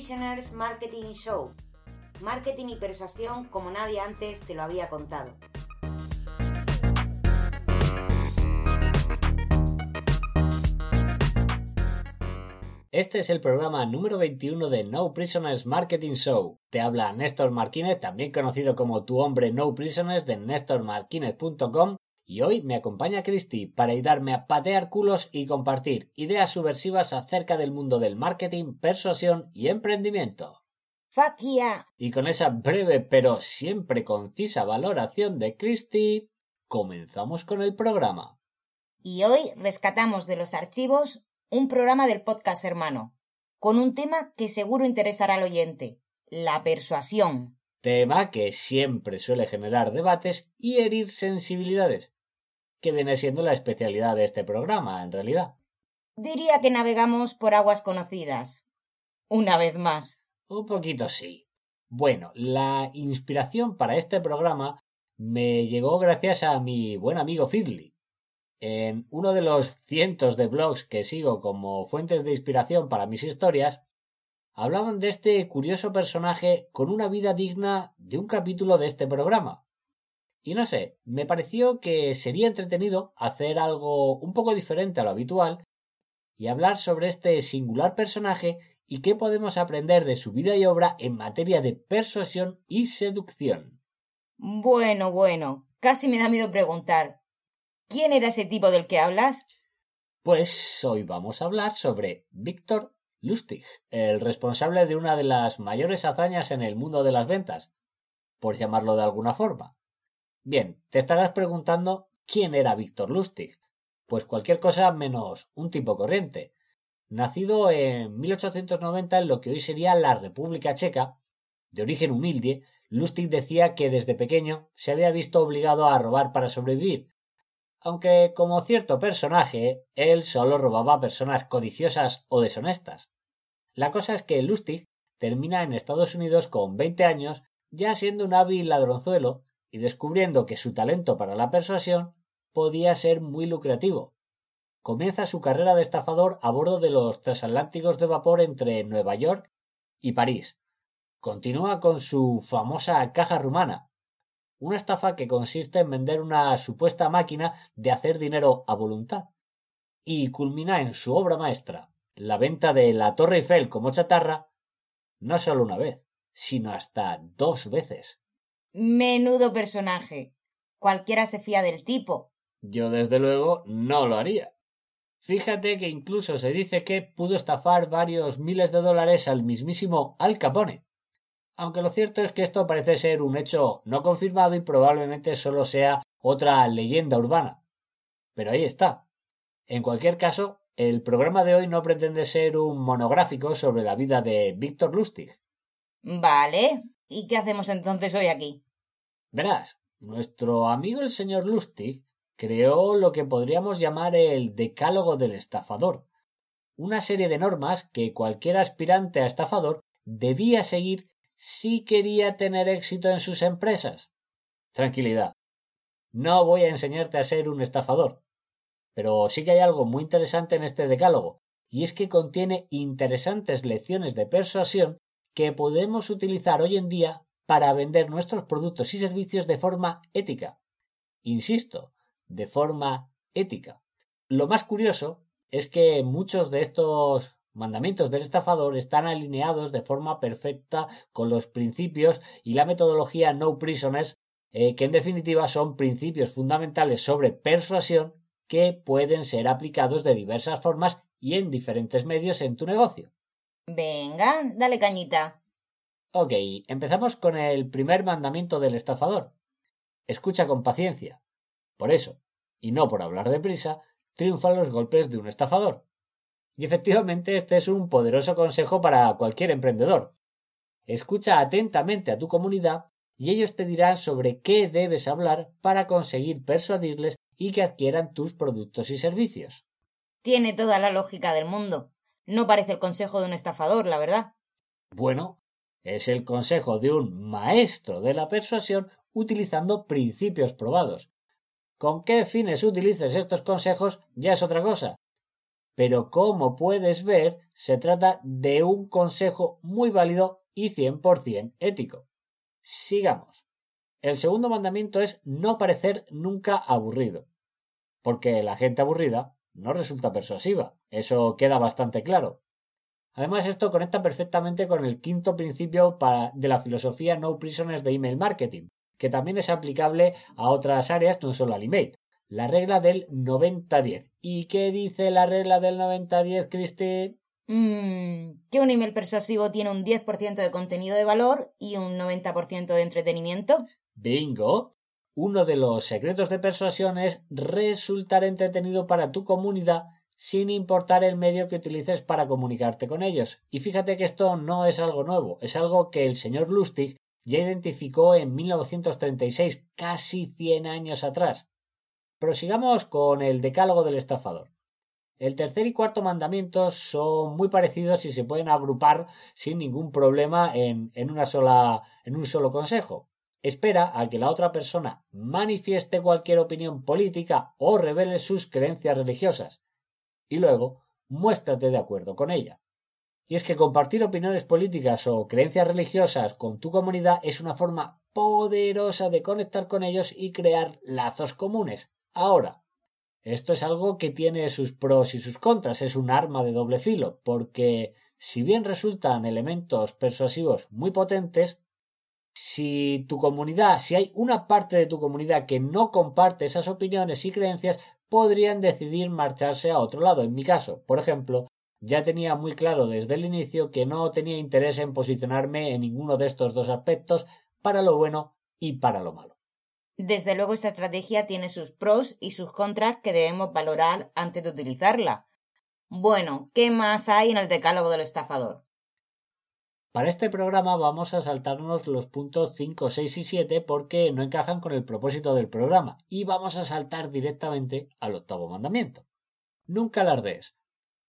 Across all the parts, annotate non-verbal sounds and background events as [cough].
Prisoners Marketing Show. Marketing y persuasión como nadie antes te lo había contado. Este es el programa número 21 de No Prisoners Marketing Show. Te habla Néstor Marquínez, también conocido como tu hombre No Prisoners de nestormarquínez.com y hoy me acompaña Cristi para ayudarme a patear culos y compartir ideas subversivas acerca del mundo del marketing, persuasión y emprendimiento. ¡Fuck yeah! Y con esa breve pero siempre concisa valoración de Cristi, comenzamos con el programa. Y hoy rescatamos de los archivos un programa del podcast hermano, con un tema que seguro interesará al oyente, la persuasión. Tema que siempre suele generar debates y herir sensibilidades, que viene siendo la especialidad de este programa, en realidad. Diría que navegamos por aguas conocidas. Una vez más. Un poquito sí. Bueno, la inspiración para este programa me llegó gracias a mi buen amigo Fidley, en uno de los cientos de blogs que sigo como fuentes de inspiración para mis historias, hablaban de este curioso personaje con una vida digna de un capítulo de este programa. Y no sé, me pareció que sería entretenido hacer algo un poco diferente a lo habitual y hablar sobre este singular personaje y qué podemos aprender de su vida y obra en materia de persuasión y seducción. Bueno, bueno, casi me da miedo preguntar, ¿Quién era ese tipo del que hablas? Pues hoy vamos a hablar sobre Víctor Lustig, el responsable de una de las mayores hazañas en el mundo de las ventas, por llamarlo de alguna forma. Bien, te estarás preguntando quién era Víctor Lustig. Pues cualquier cosa menos un tipo corriente. Nacido en 1890 en lo que hoy sería la República Checa, de origen humilde, Lustig decía que desde pequeño se había visto obligado a robar para sobrevivir, aunque como cierto personaje, él solo robaba a personas codiciosas o deshonestas. La cosa es que Lustig termina en Estados Unidos con 20 años, ya siendo un hábil ladronzuelo y descubriendo que su talento para la persuasión podía ser muy lucrativo. Comienza su carrera de estafador a bordo de los transatlánticos de vapor entre Nueva York y París. Continúa con su famosa caja rumana, una estafa que consiste en vender una supuesta máquina de hacer dinero a voluntad. Y culmina en su obra maestra, la venta de la Torre Eiffel como chatarra, no solo una vez, sino hasta dos veces. Menudo personaje. Cualquiera se fía del tipo. Yo desde luego no lo haría. Fíjate que incluso se dice que pudo estafar varios miles de dólares al mismísimo Al Capone aunque lo cierto es que esto parece ser un hecho no confirmado y probablemente solo sea otra leyenda urbana. Pero ahí está. En cualquier caso, el programa de hoy no pretende ser un monográfico sobre la vida de Víctor Lustig. Vale. ¿Y qué hacemos entonces hoy aquí? Verás, nuestro amigo el señor Lustig creó lo que podríamos llamar el Decálogo del Estafador, una serie de normas que cualquier aspirante a estafador debía seguir si quería tener éxito en sus empresas. Tranquilidad. No voy a enseñarte a ser un estafador. Pero sí que hay algo muy interesante en este decálogo, y es que contiene interesantes lecciones de persuasión que podemos utilizar hoy en día para vender nuestros productos y servicios de forma ética. Insisto, de forma ética. Lo más curioso es que muchos de estos mandamientos del estafador están alineados de forma perfecta con los principios y la metodología No Prisoners, eh, que en definitiva son principios fundamentales sobre persuasión que pueden ser aplicados de diversas formas y en diferentes medios en tu negocio. Venga, dale cañita. Ok, empezamos con el primer mandamiento del estafador. Escucha con paciencia. Por eso, y no por hablar deprisa, triunfan los golpes de un estafador. Y efectivamente este es un poderoso consejo para cualquier emprendedor. Escucha atentamente a tu comunidad y ellos te dirán sobre qué debes hablar para conseguir persuadirles y que adquieran tus productos y servicios. Tiene toda la lógica del mundo. No parece el consejo de un estafador, la verdad. Bueno, es el consejo de un maestro de la persuasión utilizando principios probados. Con qué fines utilices estos consejos ya es otra cosa, pero como puedes ver, se trata de un consejo muy válido y 100% ético. Sigamos. El segundo mandamiento es no parecer nunca aburrido, porque la gente aburrida no resulta persuasiva, eso queda bastante claro. Además, esto conecta perfectamente con el quinto principio de la filosofía No Prisoners de Email Marketing, que también es aplicable a otras áreas, no solo al email. La regla del 90-10. ¿Y qué dice la regla del 90-10, Cristi? Mm, que un email persuasivo tiene un 10% de contenido de valor y un 90% de entretenimiento. Bingo. Uno de los secretos de persuasión es resultar entretenido para tu comunidad sin importar el medio que utilices para comunicarte con ellos. Y fíjate que esto no es algo nuevo, es algo que el señor Lustig ya identificó en 1936, casi 100 años atrás. Prosigamos con el decálogo del estafador. El tercer y cuarto mandamientos son muy parecidos y se pueden agrupar sin ningún problema en, un solo consejo. Espera a que la otra persona manifieste cualquier opinión política o revele sus creencias religiosas y luego muéstrate de acuerdo con ella. Y es que compartir opiniones políticas o creencias religiosas con tu comunidad es una forma poderosa de conectar con ellos y crear lazos comunes. Ahora, esto es algo que tiene sus pros y sus contras, es un arma de doble filo, porque si bien resultan elementos persuasivos muy potentes, si tu comunidad, si hay una parte de tu comunidad que no comparte esas opiniones y creencias, podrían decidir marcharse a otro lado. En mi caso, por ejemplo, ya tenía muy claro desde el inicio que no tenía interés en posicionarme en ninguno de estos dos aspectos para lo bueno y para lo malo. Desde luego esta estrategia tiene sus pros y sus contras que debemos valorar antes de utilizarla. Bueno, ¿qué más hay en el decálogo del estafador? Para este programa vamos a saltarnos los puntos 5, 6 y 7 porque no encajan con el propósito del programa y vamos a saltar directamente al octavo mandamiento. Nunca alardees.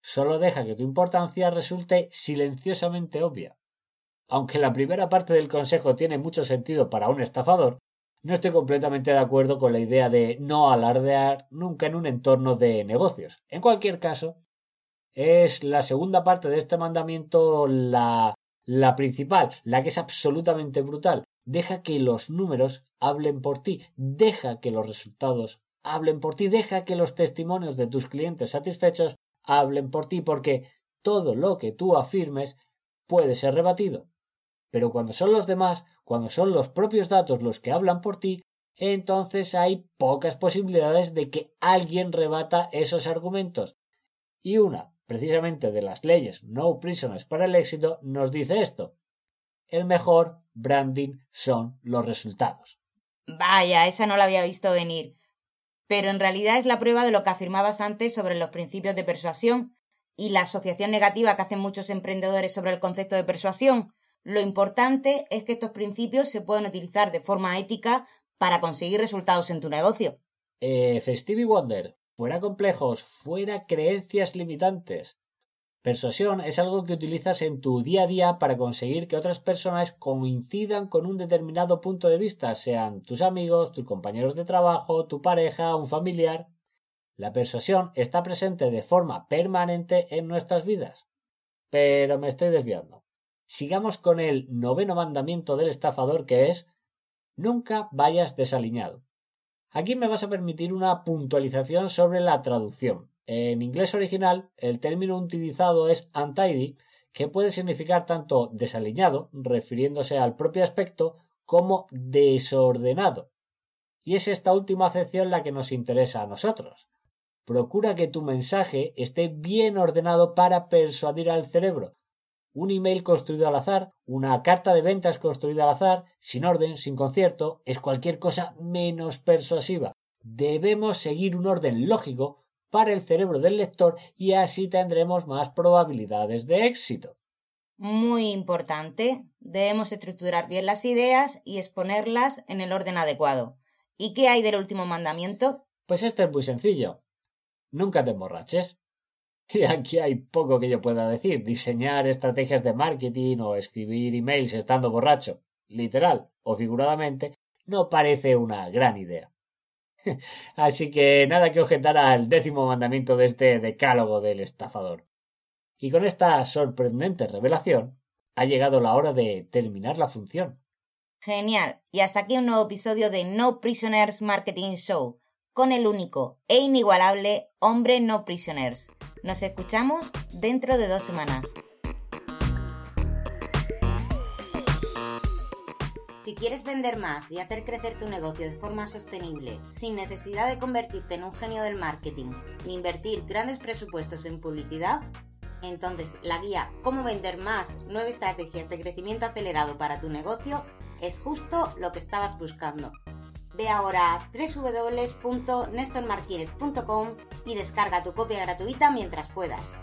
Solo deja que tu importancia resulte silenciosamente obvia. Aunque la primera parte del consejo tiene mucho sentido para un estafador, no estoy completamente de acuerdo con la idea de no alardear nunca en un entorno de negocios. En cualquier caso, es la segunda parte de este mandamiento la la principal, la que es absolutamente brutal. Deja que los números hablen por ti, deja que los resultados hablen por ti, deja que los testimonios de tus clientes satisfechos hablen por ti, porque todo lo que tú afirmes puede ser rebatido. Pero cuando son los demás, cuando son los propios datos los que hablan por ti, entonces hay pocas posibilidades de que alguien rebata esos argumentos. Y una precisamente de las leyes No Prisoners para el éxito, nos dice esto. El mejor branding son los resultados. Vaya, esa no la había visto venir. Pero en realidad es la prueba de lo que afirmabas antes sobre los principios de persuasión y la asociación negativa que hacen muchos emprendedores sobre el concepto de persuasión. Lo importante es que estos principios se pueden utilizar de forma ética para conseguir resultados en tu negocio. Eh, Festive Wonder, fuera complejos, fuera creencias limitantes. Persuasión es algo que utilizas en tu día a día para conseguir que otras personas coincidan con un determinado punto de vista, sean tus amigos, tus compañeros de trabajo, tu pareja, un familiar. La persuasión está presente de forma permanente en nuestras vidas. Pero me estoy desviando. Sigamos con el noveno mandamiento del estafador que es nunca vayas desaliñado. Aquí me vas a permitir una puntualización sobre la traducción. En inglés original, el término utilizado es untidy, que puede significar tanto desaliñado, refiriéndose al propio aspecto, como desordenado. Y es esta última acepción la que nos interesa a nosotros. Procura que tu mensaje esté bien ordenado para persuadir al cerebro, un email construido al azar, una carta de ventas construida al azar, sin orden, sin concierto, es cualquier cosa menos persuasiva. Debemos seguir un orden lógico para el cerebro del lector y así tendremos más probabilidades de éxito. Muy importante. Debemos estructurar bien las ideas y exponerlas en el orden adecuado. ¿Y qué hay del último mandamiento? Pues este es muy sencillo. Nunca te emborraches. Y [laughs] aquí hay poco que yo pueda decir. Diseñar estrategias de marketing o escribir emails estando borracho, literal o figuradamente, no parece una gran idea. [laughs] Así que nada que objetar al décimo mandamiento de este decálogo del estafador. Y con esta sorprendente revelación, ha llegado la hora de terminar la función. Genial. Y hasta aquí un nuevo episodio de No Prisoners Marketing Show, con el único e inigualable Hombre No Prisoners. Nos escuchamos dentro de dos semanas. Si quieres vender más y hacer crecer tu negocio de forma sostenible, sin necesidad de convertirte en un genio del marketing ni invertir grandes presupuestos en publicidad, entonces la guía Cómo vender más, nueve estrategias de crecimiento acelerado para tu negocio es justo lo que estabas buscando. Ve ahora a www.nestormartinez.com y descarga tu copia gratuita mientras puedas.